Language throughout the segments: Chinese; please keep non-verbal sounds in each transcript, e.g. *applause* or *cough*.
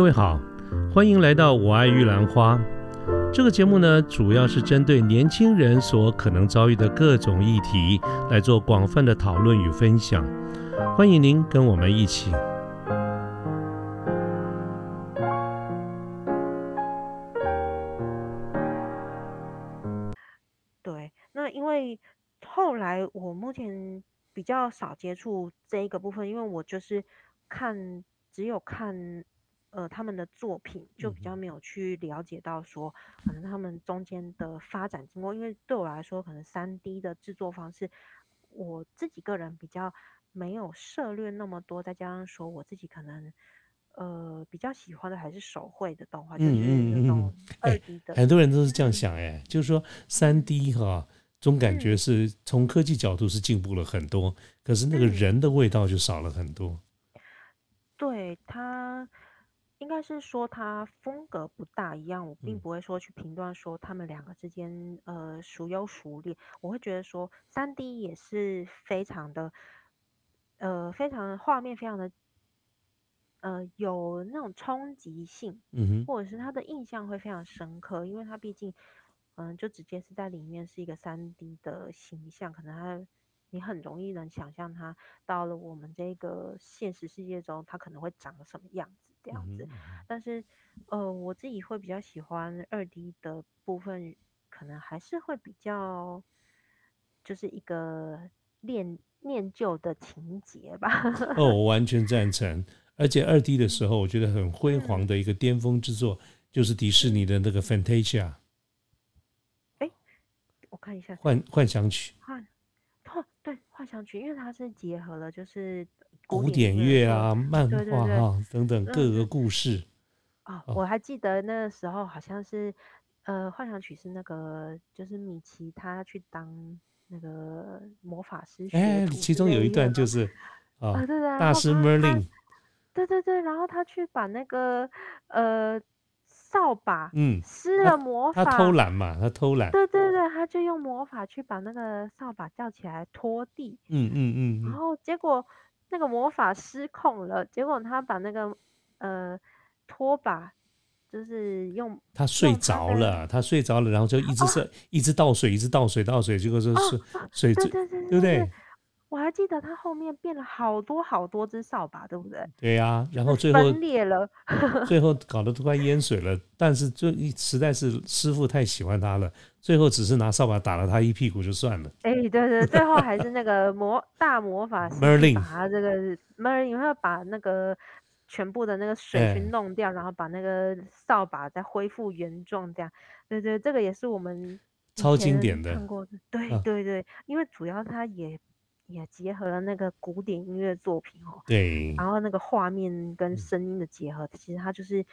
各位好，欢迎来到我爱玉兰花。这个节目呢，主要是针对年轻人所可能遭遇的各种议题来做广泛的讨论与分享。欢迎您跟我们一起。对，那因为后来我目前比较少接触这一个部分，因为我就是看只有看呃他们的作品，就比较没有去了解到说可能他们中间的发展经过。因为对我来说，可能三 D 的制作方式，我自己个人比较没有涉略那么多，再加上说我自己可能呃比较喜欢的还是手绘的动画，就是那种二 D 的。很多人都是这样想，哎，就是说三 D 哈，总感觉是从科技角度是进步了很多，可是那个人的味道就少了很多。对他，应该是说他风格不大一样，我并嗯。不会说去评断说他们两个之间呃孰优孰劣，我会觉得说三 D 也是非常的呃非常画面非常的呃有那种冲击性，嗯哼，或者是他的印象会非常深刻，因为他毕竟嗯就直接是在里面是一个三 D 的形象，可能他。你很容易能想象他到了我们这个现实世界中，他可能会长什么样子这样子。但是，呃，我自己会比较喜欢二 D 的部分，可能还是会比较，就是一个念念旧的情节吧。哦，我 *laughs* 完全赞成。而且二 D 的时候，我觉得很辉煌的一个巅峰之作，就是迪士尼的那个《Fantasia》哎我看一下，幻幻想曲，对，幻想曲，因为它是结合了就是古典乐啊、漫画哈等等嗯各个嗯故事。我还记得那个时候好像是，呃，幻想曲是那个就是米奇他去当那个魔法师学哎，徒其中有一段就是？啊啊，，对对，大师 Merlin，对对对，然后他去把那个呃扫把嗯，施了魔法他法，偷懒嘛，他偷懒，对对。对，他就用魔法去把那个扫把叫起来拖地，嗯嗯嗯嗯，然。后结果那个魔法失控了，结果他把那个呃拖把就是用他睡着了，他睡着了，然后就一直是一直倒水，一直倒水倒水，结果是哦是水对对对对对不对？我还记得他后面变了好多好多只扫把，对不对？对呀，然后最后分裂了，最 *laughs* 后搞得都快淹水了，但是就一实在是师傅太喜欢他了，最后只是拿扫把打了他一屁股就算了。哎，对对，最后还是那个魔大魔法师把他这个 Merlin 他把那个全部的那个水去哎弄掉，然后把那个扫把再恢复原状，这样。对对，这个也是我们超经典的看过的。对啊对对，因为主要它也也结合了那个古典音乐作品哦，对，然后那个画面跟嗯。声音的结合，其实它就是，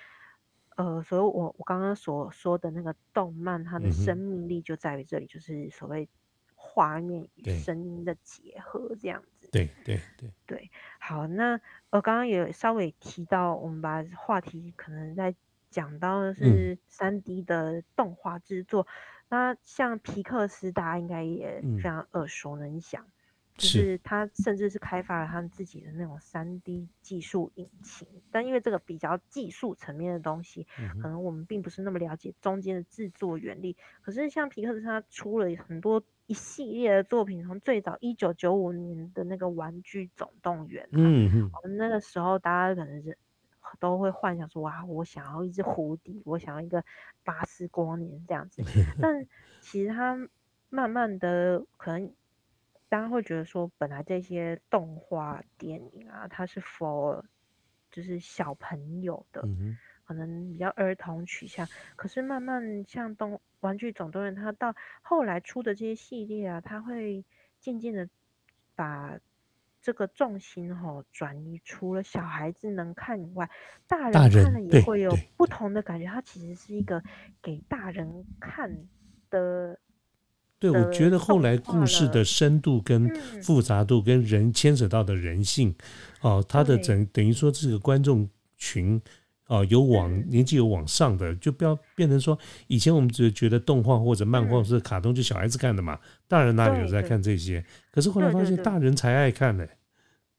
呃，所以我我刚刚所说的那个动漫，它的生命力就在于这里，就是所谓画面与声音的结合这样子。对对对。对，好，那呃，刚刚也稍微提到，我们把话题可能在讲到的嗯。是三 D 的动画制作，那像皮克斯，大家应该也嗯。非常耳熟能详。就是是他甚至是开发了他们自己的那种三 D 技术引擎，但因为这个比较技术层面的东西，嗯可能我们并不是那么了解中间的制作原理。可是像皮克斯，他出了很多一系列的作品，从最早一九九五年的那个《玩具总动员》啊，嗯，我们那个时候大家可能是都会幻想说，哇，我想要一只蝴蝶，我想要一个巴斯光年这样子。*laughs* 但其实他慢慢的可能。大家会觉得说，本来这些动画电影啊，它是 for 就是小朋友的，嗯，可能比较儿童取向。可是慢慢像动《玩具总动员》，它到后来出的这些系列啊，它会渐渐的把这个重心吼、转移，除了小孩子能看以外，大人看了也会有不同的感觉。它其实是一个给大人看的。对，我觉得后来故事的深度跟嗯复杂度跟人牵扯到的人性，哦，他的整等于说这个观众群。哦，有往嗯年纪有往上的，就不要变成说，以前我们只觉得动画或者漫画嗯或者卡通就小孩子看的嘛，大人哪里有在看这些？可是后来发现大人才爱看呢。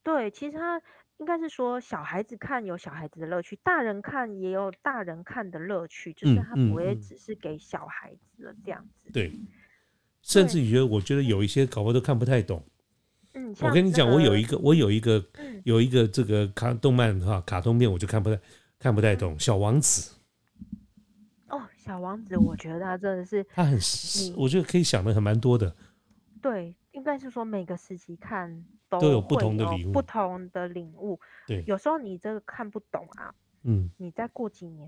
对，其实他应该是说小孩子看有小孩子的乐趣，大人看也有大人看的乐趣，就是嗯他不会只是给小孩子了这样子。对，甚至于我觉得有一些搞不好都看不太懂。嗯，我跟你讲，我有一个，我有一个，嗯有一个这个卡动漫哈，卡通片我就看不太看不太懂。小王子，哦，小王子，我觉得他真的是他很，你我觉得可以想的很蛮多的。对，应该是说每个时期看都都有不同的领悟不同的领悟。对，有时候你这个看不懂啊，嗯，你再过几年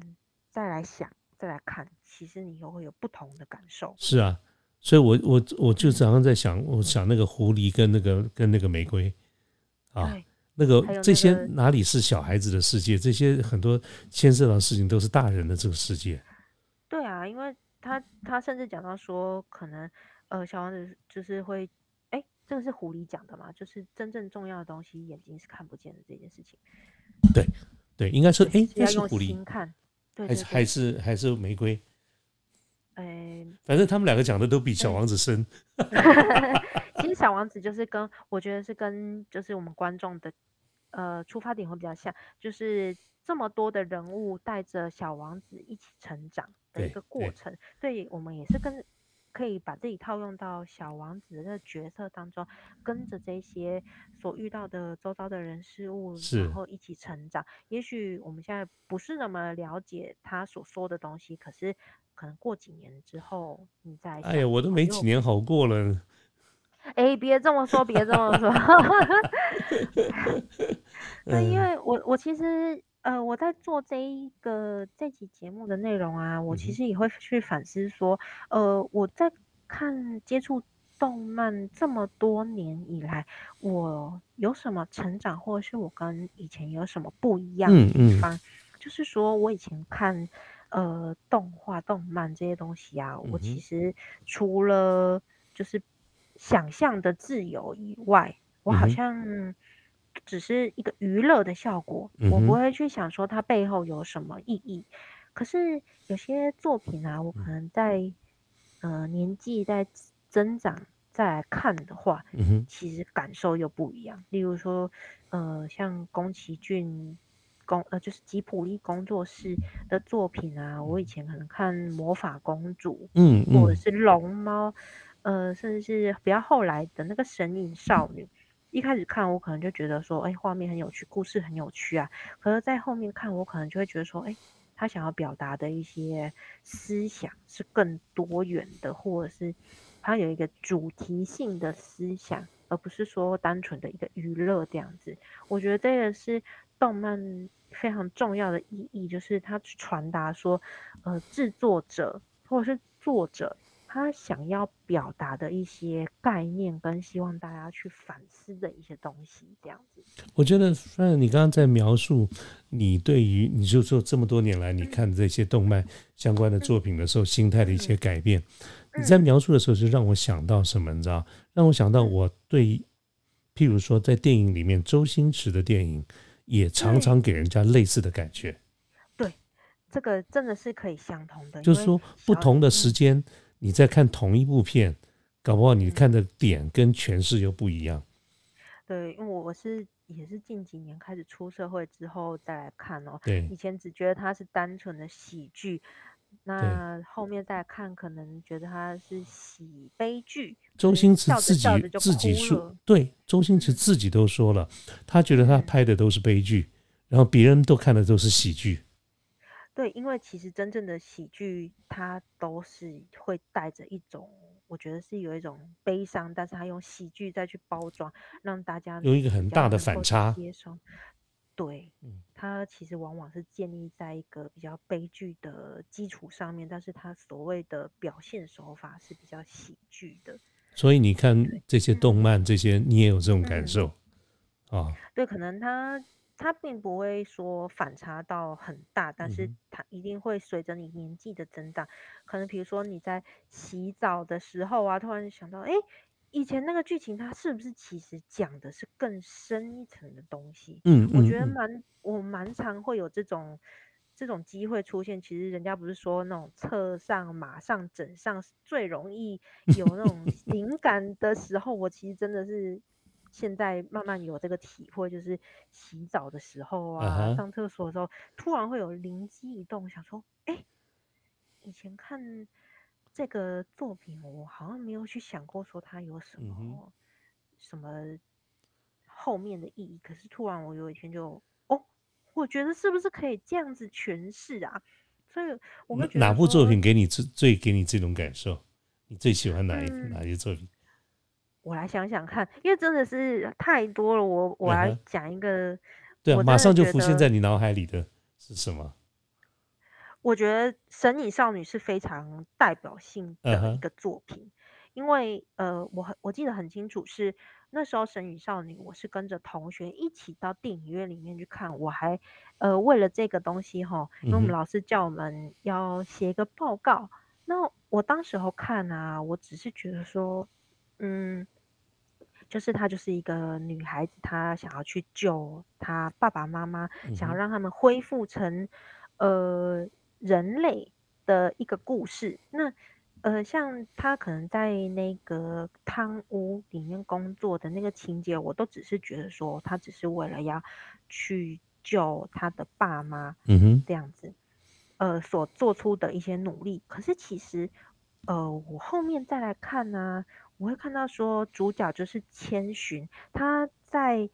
再来想，再来看，其实你又会有不同的感受。是啊，所以我我我就常常在想，我想那个狐狸跟那个跟那个玫瑰啊，那个这些哪里是小孩子的世界？这些很多牵涉到的事情都是大人的这个世界。对啊，因为他他甚至讲到说，可能呃小王子就是会，哎，这个是狐狸讲的嘛，就是真正重要的东西眼睛是看不见的这件事情，对，对应该说，哎，是要用那是狐狸，看。对对还是还，是还是玫瑰？哎，反正他们两个讲的都比小王子深。*laughs* *laughs* 其实小王子就是跟我觉得是跟就是我们观众的呃出发点会比较像，就是这么多的人物带着小王子一起成长的一个过对程，所以我们也是跟可以把自己套用到小王子的角色当中，跟着这些所遇到的周遭的人事物，然后一起成长。也许我们现在不是那么了解他所说的东西，可是可能过几年之后，你再哎呀，我都没几年好过了。哎，别这么说，别这么说。*laughs* *laughs* 那因嗯为我我其实呃我在做这一个这期节目的内容啊，我嗯哼。其实也会去反思说，呃我在看接触动漫这么多年以来，我有什么成长，或者是我跟以前有什么不一样的嗯嗯。地方？就是说我以前看呃动画、动漫这些东西啊，我其实除了就是想象的自由以外，我好像只是一个娱乐的效果，嗯我不会去想说它背后有什么意义。可是有些作品啊，我可嗯能在呃年纪在增长再来看的话，嗯，其实感受又不一样。例如说，呃，像宫崎骏工呃就是吉普力工作室的作品啊，我以前可能看《魔法公主》嗯嗯或者是龙猫，呃，甚至是比较后来的那个神隐少女。一开始看我可能就觉得说，哎，画面很有趣，故事很有趣啊。可是，在后面看我可能就会觉得说，哎，他想要表达的一些思想是更多元的，或者是他有一个主题性的思想，而不是说单纯的一个娱乐这样子。我觉得这个是动漫非常重要的意义，就是它传达说，呃，制作者或者是作者他想要表达的一些概念，跟希望大家去反思的一些东西，这样子。我觉得，虽然你刚刚在描述你对于你就说这么多年来你看这些动漫相关的作品的时候，心态的一些改变。你在描述的时候，就让我想到什么？你知道？让我想到我对，譬如说在电影里面，周星驰的电影也常常给人家类似的感觉，对这个真的是可以相同的，就是说不同的嗯时间你在看同一部片，搞不好你嗯看的点跟诠释又不一样。对，因为我我是也是近几年开始出社会之后再来看哦，对以前只觉得它是单纯的喜剧，那后面再看可能觉得它是喜悲剧。周星驰自己自己说，对，周星驰自己都说了，他觉得他嗯拍的都是悲剧，然后别人都看的都是喜剧。对，因为其实真正的喜剧，它都是会带着一种，我觉得是有一种悲伤，但是它用喜剧再去包装，让大家有一个很大的反差接受。对，嗯它其实往往是建立在一个比较悲剧的基础上面，但是它所谓的表现手法是比较喜剧的。所以你看这些动漫，这些你也有这种感嗯受啊？对，可能它它并不会说反差到很大，但是它一定会随着你年纪的增长，可能比如说你在洗澡的时候啊，突然想到，哎，以前那个剧情它是不是其实讲的是更深一层的东西？嗯我觉得蛮我蛮常会有这种这种机会出现。其实人家不是说那种侧上、马上、枕上是最容易有那种灵感的时候，我其实真的是现在慢慢有这个体会，就是洗澡的时候啊上厕所的时候，突然会有灵机一动，想说，哎，以前看这个作品，我好像没有去想过说它有什嗯哼么、什么后面的意义，可是突然我有一天就，哦，我觉得是不是可以这样子诠释啊？所以我会哪部作说品给你最最给你这种感受？你最喜欢哪一、嗯哪一些作品？我来想想看，因为真的是太多了，我我来讲一个，对啊，马上就浮现在你脑海里的是什么？我觉得《神隐少女》是非常代表性的一个作品，因为呃，我很我记得很清楚是那时候《神隐少女》，我是跟着同学一起到电影院里面去看，我还呃为了这个东西哈，因为我们老师叫我们要写一个报告，那我当时候看啊，我只是觉得说，嗯。就是她就是一个女孩子，她想要去救她爸爸妈妈，想要让他们恢复成呃人类的一个故事。那呃，像她可能在那个汤屋里面工作的那个情节，我都只是觉得说，她只是为了要去救她的爸妈嗯哼，这样子，呃，所做出的一些努力。可是其实，呃，我后面再来看呢、我会看到说主角就是千寻，她在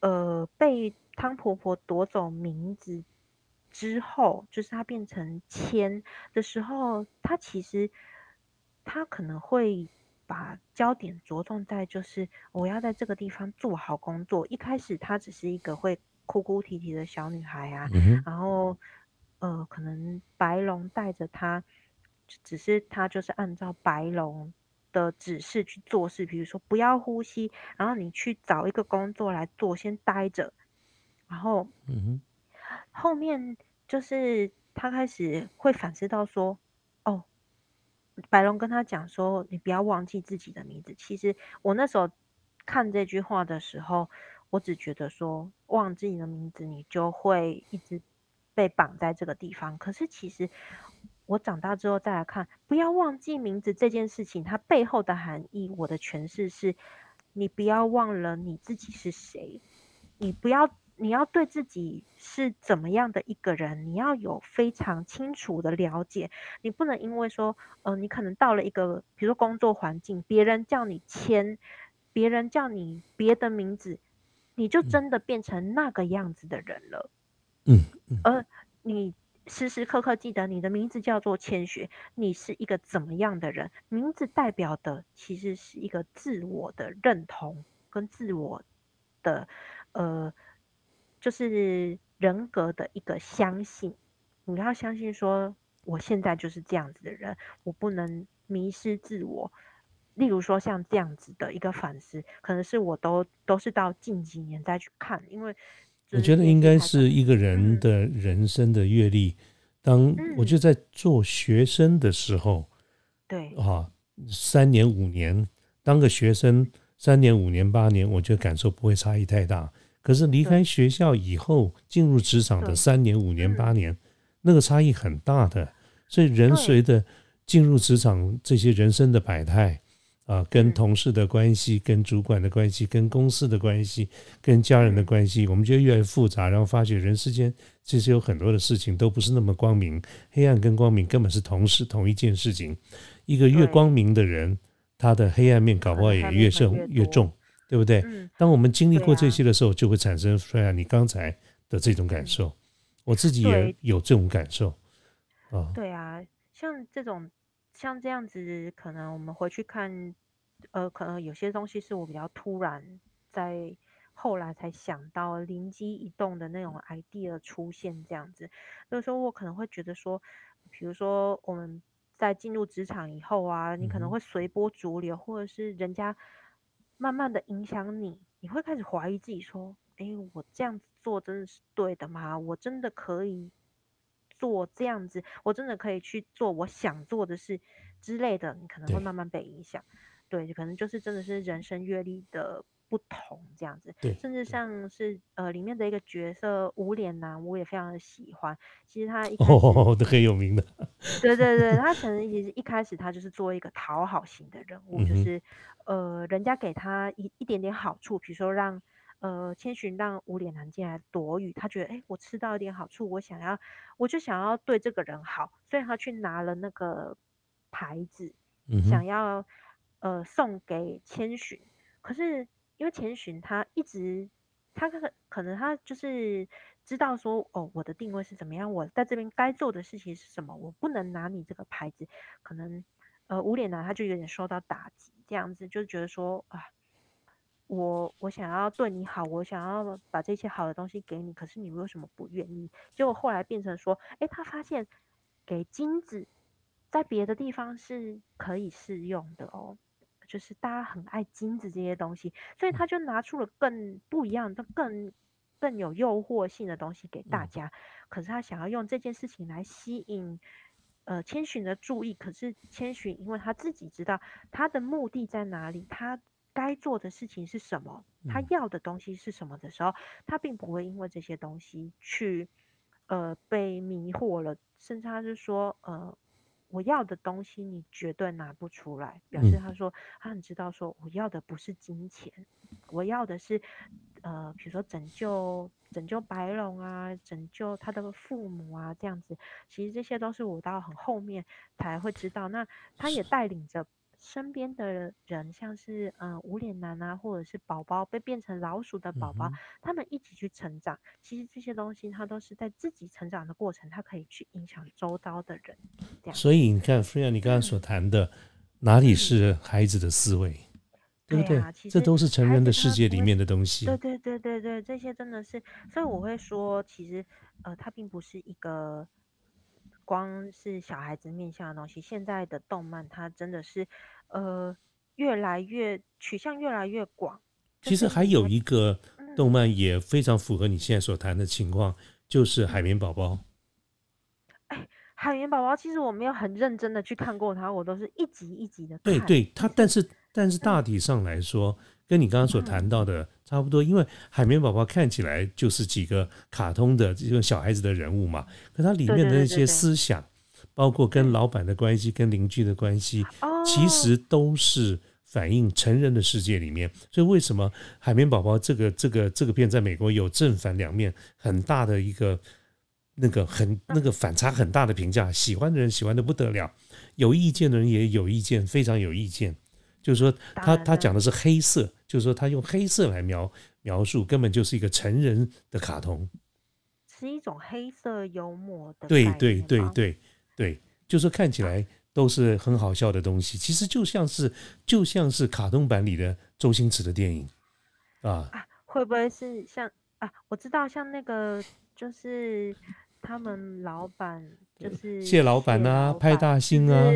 呃被汤婆婆夺走名字之后，就是她变成千的时候，她其实他可能会把焦点着重在就是我要在这个地方做好工作。一开始她只是一个会哭哭啼啼的小女孩啊，嗯哼，然后呃，可能白龙带着他，只只是他就是按照白龙的指示去做事，比如说不要呼吸，然后你去找一个工作来做，先待着，然后嗯哼，后面就是他开始会反思到说，哦，白龙跟他讲说，你不要忘记自己的名字。其实我那时候看这句话的时候，我只觉得说，忘记你的名字，你就会一直被绑在这个地方。可是其实我长大之后再来看，不要忘记名字这件事情，它背后的含义，我的诠释是，你不要忘了你自己是谁，你不要，你要对自己是怎么样的一个人，你要有非常清楚的了解。你不能因为说，呃，你可能到了一个，比如说工作环境，别人叫你签，别人叫你别的名字，你就嗯真的变成那个样子的人了。嗯嗯而你时时刻刻记得你的名字叫做千雪，你是一个怎么样的人？名字代表的其实是一个自我的认同跟自我的呃，就是人格的一个相信。你要相信说，我现在就是这样子的人，我不能迷失自我。例如说像这样子的一个反思，可能是我都都是到近几年再去看，因为我觉得应该是一一个人嗯。的人生的阅历。当我就在做学生的时候，对。啊，三年五年当个学生，三年五年八年，我觉得感受不会差异太大。可是离开学校以后，进入职场的三年五年嗯。八年，那个差异很大的。所以人随着进入职场这些人生的百态啊，跟嗯同事的关系、跟主管的关系、跟公司的关系、跟家人的嗯关系，我们觉得越来越复杂，然后发觉人世间其实有很多的事情都不是那么光明，黑暗跟光明根本是同时同一件事情。一个越光明的人，他的黑暗面搞不好也越重越越重，对不对？嗯，当我们经历过这些的时候，就会产生出来你刚才的这种感受。我自己也有这种感受啊。对啊，像这种像这样子，可能我们回去看，呃，可能有些东西是我比较突然在后来才想到，灵机一动的那种 idea 出现这样子。有时候我可能会觉得说，比如说我们在进入职场以后啊，你可能会随波逐流，或者是人家慢慢的影响你，你会开始怀疑自己说，诶，我这样子做真的是对的吗？我真的可以做这样子，我真的可以去做我想做的事之类的，你可能会慢慢被影响。对，可能就是真的是人生阅历的不同这样子。对甚至像是呃里面的一个角色无脸男，我也非常的喜欢。其实他一开始哦，*laughs* 都很有名的。对对对，他可能其实一开始他就是做一个讨好型的人物，就是呃，人家给他一一点点好处，比如说让呃千寻让无脸男进来躲雨，他觉得哎，诶我吃到一点好处，我想要我就想要对这个人好，所以他去拿了那个牌子，嗯想要呃送给千寻，可是因为千寻他一直他可可能他就是知道说哦我的定位是怎么样，我在这边该做的事情是什么，我不能拿你这个牌子，可能呃无脸男他就有点受到打击，这样子就觉得说啊。我我想要对你好，我想要把这些好的东西给你，可是你为什么不愿意？结果后来变成说，诶，他发现给金子在别的地方是可以适用的哦，就是大家很爱金子这些东西，所以他就拿出了更不一样的、更更有诱惑性的东西给大家。可是他想要用这件事情来吸引呃千寻的注意，可是千寻因为他自己知道他的目的在哪里，他该做的事情是什么，他嗯。要的东西是什么的时候，他并不会因为这些东西去呃被迷惑了，甚至他是说呃。我要的东西你绝对拿不出来，表示嗯他。说他很知道说我要的不是金钱，我要的是呃比如说拯救拯救白龙啊，拯救他的父母啊这样子，其实这些都是我到很后面才会知道。那他也带领着身边的人，像是嗯、呃无脸男啊，或者是宝宝被变成老鼠的宝宝，嗯哼他们一起去成长。其实这些东西，他都是在自己成长的过程，他可以去影响周遭的人。这样所以你看，菲亚，你刚刚所谈的，哪里是孩子的思维，对不对对啊？其实这都是成人的世界里面的东西。对对对对对，这些真的是，所以我会说，其实呃，它并不是一个光是小孩子面向的东西。现在的动漫，它真的是呃越来越取向越来越广。其实还有一个嗯动漫也非常符合你现在所谈的情况，就是海绵宝宝。海绵宝宝，其实我没有很认真的去看过它，我都是一集一集的看。对对，它但是但是大体上来说，跟你刚刚所谈到的差不多，因为海绵宝宝看起来就是几个卡通的这种小孩子的人物嘛，可它里面的那些对对对。对思想，包括跟老板的关系、跟邻居的关系，哦，其实都是反映成人的世界里面。所以为什么海绵宝宝这个这个这个片在美国有正反两面很大的一个那个很那个反差很大的评价，喜欢的人喜欢的不得了，有意见的人也有意见，非常有意见。就是说他他讲的是黑色，就是说他用黑色来描描述，根本就是一个成人的卡通。是一种黑色幽默的对对对对对，就是看起来都是很好笑的东西，其实就像是就像是卡通版里的周星驰的电影啊，啊，会不会是像啊？我知道像那个就是他们老板就是谢老板啊，派大星啊，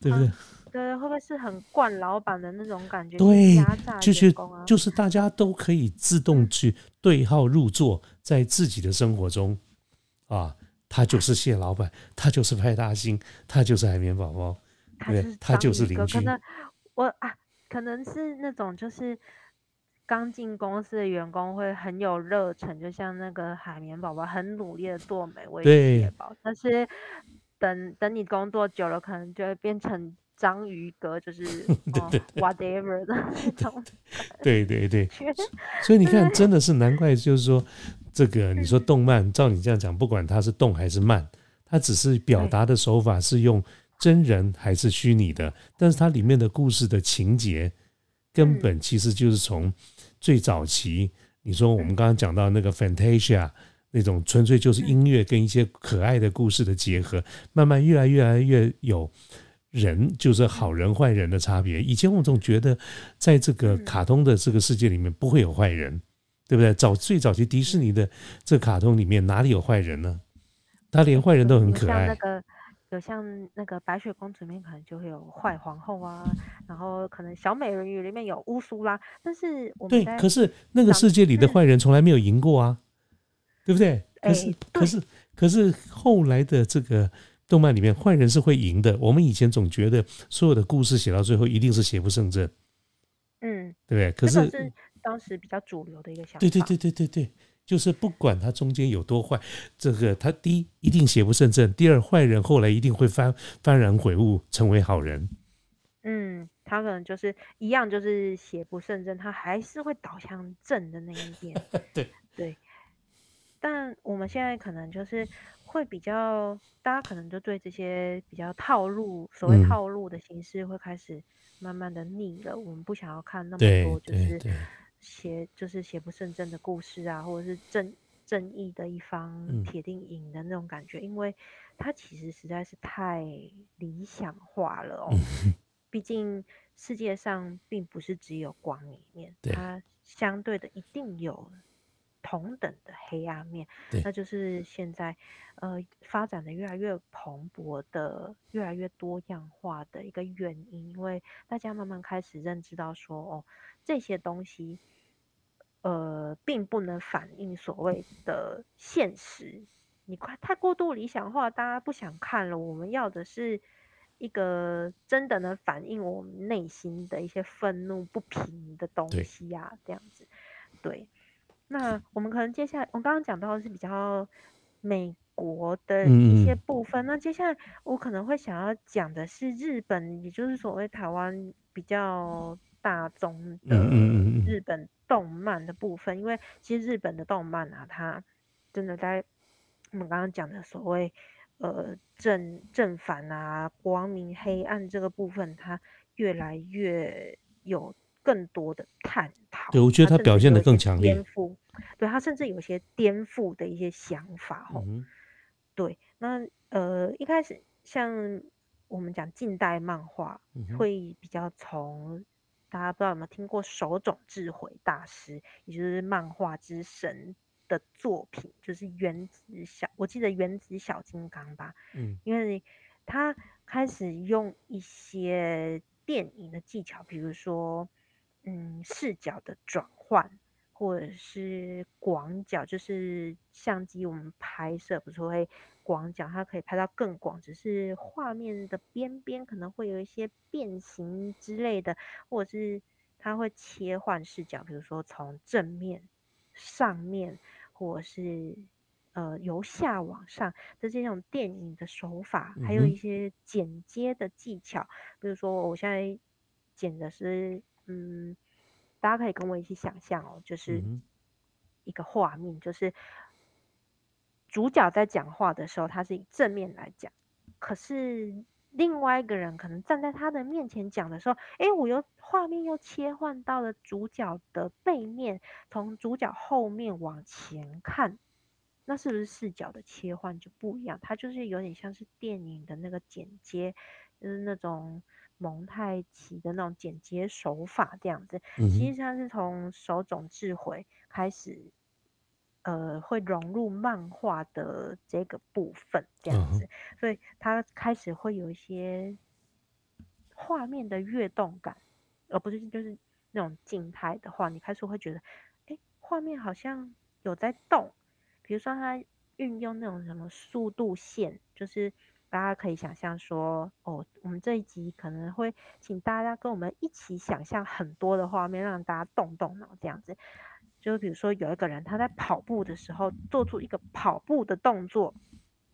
对不对？对，会不会是很惯老板的那种感觉？对就是就是大家都可以自动去对号入座，在自己的生活中啊，他就是谢老板，他就是派大星，他就是海绵宝宝，对他就是邻居我啊，可能是那种就是刚进公司的员工会很有热忱，就像那个海绵宝宝很努力的做美味对蟹堡，但是等等你工作久了，可能就会变成章鱼哥，就是 *laughs* 哦 whatever 的那种 *laughs* 对对对，所以你看，真的是难怪，就是说，这个你说动漫，照你这样讲，不管它是动还是慢，它只是表达的手法是用真人还是虚拟的，但是它里面的故事的情节，根本其实就是从最早期，你说我们刚刚讲到那个 Fantasia 那种纯粹就是音乐跟一些可爱的故事的结合，慢慢越来越来越有。人就是好人坏人的差别。以前我总觉得，在这个嗯卡通的这个世界里面不会有坏人，对不对？早最早期迪士尼的这卡通里面哪里有坏人呢？他连坏人都很可爱。像那个有像那个白雪公主里面可能就会有坏皇后啊，然后可能小美人鱼里面有乌苏拉，但是我们对，可是那个世界里的坏人从来没有赢过啊，对不对？可是哎可是可是后来的这个动漫里面，坏人是会赢的。我们以前总觉得所有的故事写到最后一定是邪不胜正，嗯，对不对？可是当时比较主流的一个想法。对对对对对对，就是不管他中间有多坏，这个他第一一定邪不胜正，第二坏人后来一定会幡幡然悔悟，成为好人。嗯，他可能就是一样，就是邪不胜正，他还是会导向正的那一边。*laughs* 对对，但我们现在可能就是会比较，大家可能就对这些比较套路，所谓套路的形式会开始慢慢的腻了。我们不想要看那么多，就是邪就是邪不胜正的故事啊，或者是正正义的一方铁定赢的那种感觉，因为它其实实在是太理想化了哦。*laughs* 毕竟世界上并不是只有光明面，它相对的一定有同等的黑暗面，那就是现在呃发展的越来越蓬勃的、越来越多样化的一个原因，因为大家慢慢开始认知到说，哦，这些东西呃并不能反映所谓的现实，你快太过度理想化，大家不想看了，我们要的是。一个真的能反映我们内心的一些愤怒不平的东西呀，这样子，对。那我们可能接下来，我刚刚讲到的是比较美国的一些部分，那接下来我可能会想要讲的是日本，也就是所谓台湾比较大众的日本动漫的部分，因为其实日本的动漫啊，它真的在我们刚刚讲的所谓。呃，正正反啊，光明黑暗这个部分，它越来越有更多的探讨。对，我觉得它表现的更强烈。颠覆，对它甚至有些颠覆的一些想法。哦，对，那呃，一开始像我们讲近代漫画，会比较从大家不知道有没有听过手冢治慧大师，也就是漫画之神。的作品就是原子小，我记得原子小金刚吧，嗯，因为他开始用一些电影的技巧，比如说，嗯，视角的转换，或者是广角，就是相机我们拍摄不是会广角，它可以拍到更广，只是画面的边边可能会有一些变形之类的，或者是它会切换视角，比如说从正面、上面。或者是呃由下往上的这种电影的手法，还有一些剪接的技巧，比如说我现在剪的是，嗯，大家可以跟我一起想象哦，就是一个画面，就是主角在讲话的时候，他是以正面来讲，可是另外一个人可能站在他的面前讲的时候，哎，我又。画面又切换到了主角的背面，从主角后面往前看，那是不是视角的切换就不一样？它就是有点像是电影的那个剪接，就是那种蒙太奇的那种剪接手法这样子。其实它是从手冢智回开始，呃，会融入漫画的这个部分这样子，所以它开始会有一些画面的跃动感。而不是就是那种静态的话，你开始会觉得，哎，画面好像有在动。比如说，它运用那种什么速度线，就是大家可以想象说，哦，我们这一集可能会请大家跟我们一起想象很多的画面，让大家动动脑这样子。就比如说，有一个人他在跑步的时候做出一个跑步的动作，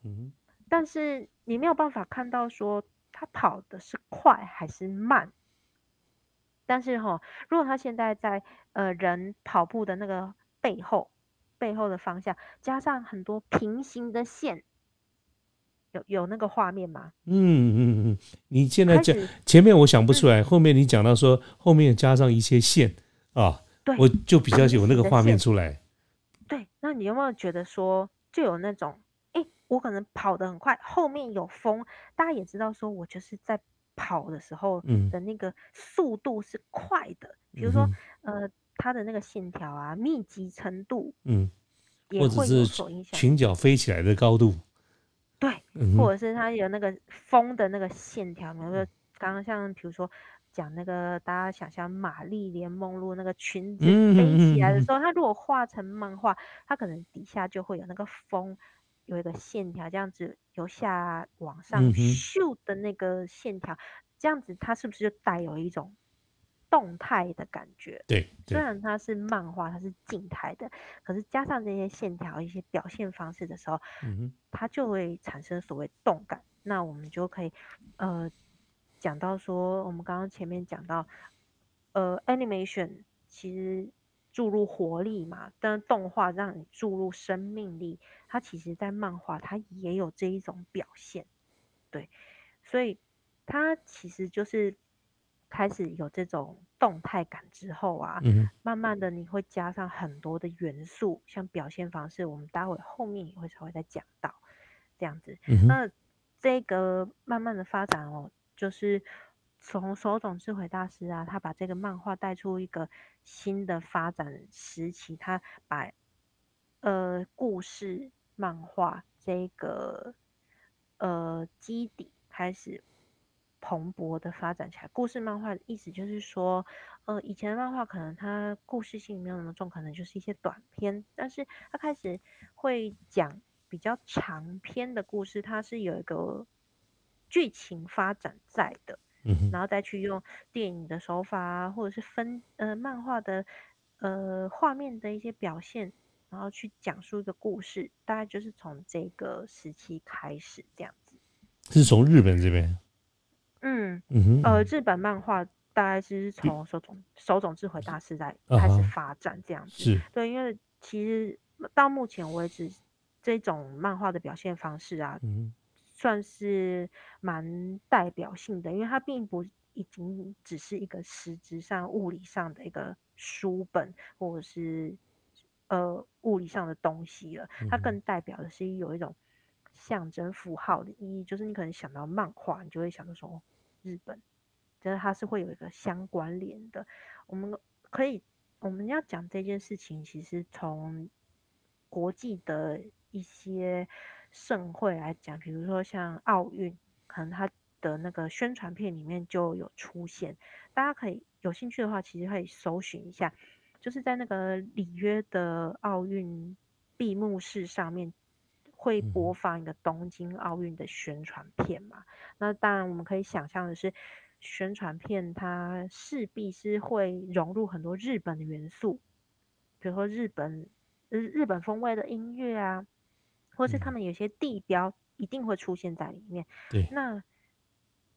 嗯，但是你没有办法看到说他跑的是快还是慢。但是哈，如果他现在在呃人跑步的那个背后，背后的方向加上很多平行的线，有有那个画面吗？嗯嗯嗯，你现在讲前面我想不出来，后面你讲到说后面加上一些线啊，对，我就比较有那个画面出来。对，那你有没有觉得说就有那种，哎，我可能跑得很快，后面有风，大家也知道说我就是在。跑的时候的那个速度是快的，比如说呃，它的那个线条啊，密集程度，嗯，或者是裙角飞起来的高度，对，或者是它有那个风的那个线条，比如说刚刚像比如说讲那个大家想象玛丽莲梦露那个裙子飞起来的时候，它如果画成漫画，它可能底下就会有那个风。有一个线条这样子由下往上咻的那个线条，这样子它是不是就带有一种动态的感觉。对，虽然它是漫画，它是静态的，可是加上这些线条、一些表现方式的时候，嗯它就会产生所谓动感。那我们就可以，呃，讲到说，我们刚刚前面讲到，呃，animation 其实注入活力嘛，但动画让你注入生命力，它其实在漫画它也有这一种表现，对，所以它其实就是开始有这种动态感之后啊，嗯慢慢的你会加上很多的元素，像表现方式，我们待会后面也会稍微再讲到，这样子。嗯，那这个慢慢的发展哦，就是从手冢治回大师啊，他把这个漫画带出一个新的发展时期，他把呃故事漫画这个呃基底开始蓬勃的发展起来。故事漫画的意思就是说，呃，以前的漫画可能它故事性没有那么重，可能就是一些短篇，但是它开始会讲比较长篇的故事，它是有一个剧情发展在的，嗯，然后再去用电影的手法啊，或者是分呃漫画的呃画面的一些表现，然后去讲述一个故事，大概就是从这个时期开始这样子。是从日本这边，嗯，嗯哼，呃，嗯。日本漫画大概是从手冢手冢治回大师在啊开始哈发展这样子。是，对，因为其实到目前为止，这种漫画的表现方式啊，嗯算是蛮代表性的，因为它并不已经只是一个实质上、物理上的一个书本，或者是呃物理上的东西了，它嗯哼。更代表的是有一种象征符号的意义，就是你可能想到漫画，你就会想到说哦日本，就是它是会有一个相关联的。我们可以我们要讲这件事情，其实从国际的一些盛会来讲，比如说像奥运，可能它的那个宣传片里面就有出现。大家可以有兴趣的话，其实可以搜寻一下，就是在那个里约的奥运闭幕式上面。会嗯播放一个东京奥运的宣传片嘛？那当然，我们可以想象的是，宣传片它势必是会融入很多日本的元素，比如说日本日日本风味的音乐啊，或是他嗯们有些地标一定会出现在里面。对，那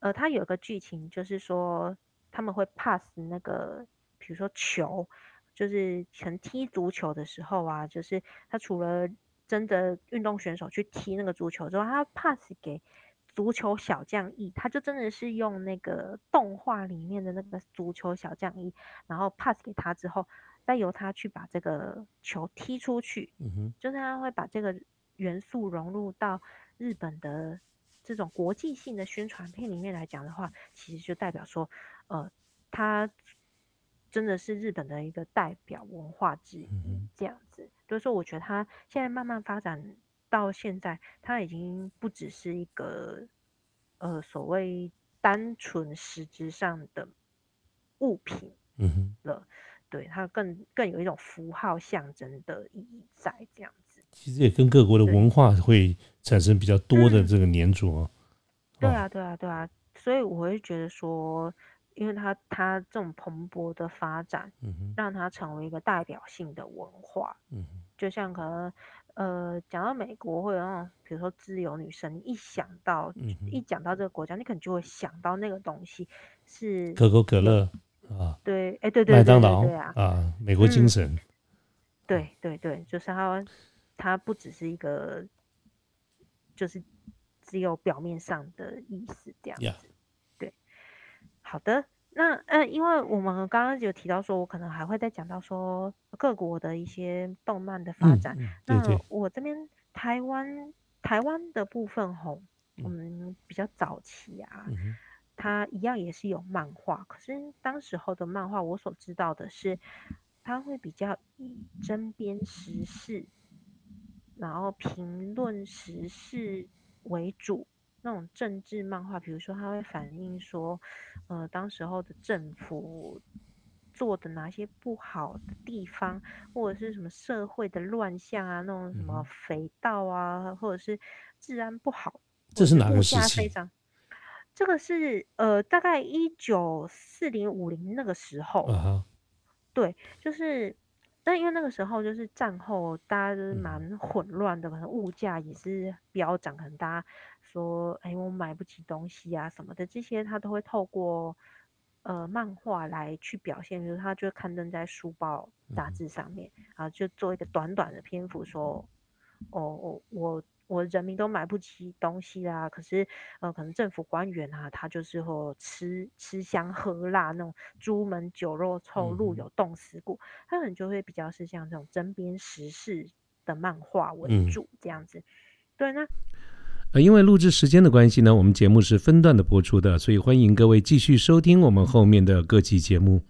呃，它有一个剧情就是说他们会 pass 那个，比如说球，就是全踢足球的时候啊，就是他除了真的运动选手去踢那个足球之后，他 pass 给足球小将一，他就真的是用那个动画里面的那个足球小将一，然后 pass 给他之后，再由他去把这个球踢出去，嗯哼，就是他会把这个元素融入到日本的这种国际性的宣传片里面来讲的话，其实就代表说，呃，他真的是日本的一个代表文化之一这样子。所以说，我觉得它现在慢慢发展到现在，它已经不只是一个呃所谓单纯实质上的物品嗯哼，了，对它更更有一种符号象征的意义在这样子。其实也跟各国的文化会产生比较多的嗯这个粘着哦。哦，对啊，对啊，对啊，所以我会觉得说，因为它它这种蓬勃的发展，让它成为一个代表性的文化，嗯，就像可能呃讲到美国会有那种，比如说自由女神，你一想到嗯一讲到这个国家，你可能就会想到那个东西是，可口可乐啊，对，哎，对对对对麦当劳对啊，啊，美国精嗯神，对对对，就是它，它不只是一个，就是只有表面上的意思这样子。对，好的，那嗯，因为我们刚刚有提到说，我可能还会再讲到说各国的一些动漫的发展。嗯嗯，对那，我这边台湾台湾的部分吼，我嗯们比较早期啊，嗯，它一样也是有漫画，可是当时候的漫画，我所知道的是，它会比较以针砭时事，然后评论时事为主。那种政治漫画，比如说它会反映说，呃，当时候的政府做的哪些不好的地方，或者是什么社会的乱象啊，那种什嗯么肥皂啊，或者是治安不好，这是哪个时期？非常。这个是呃，大概一九四零五零那个时候，对，就是，但因为那个时候就是战后，大家就是嗯。蛮混乱的，可能物价也是飙涨，可能大家说，哎，我买不起东西啊什么的，这些他都会透过呃漫画来去表现，就是他就会刊登在书报、杂嗯志上面，然后就做一个短短的篇幅说，哦，我我我人民都买不起东西啦，可是呃，可能政府官员啊，他就是会吃吃香喝辣那种朱门酒肉臭，路有冻死骨，他可能就会比较是像这种针砭时事的漫画为嗯。主这样子。对，那呃，因为录制时间的关系呢，我们节目是分段的播出的，所以欢迎各位继续收听我们后面的各期节目。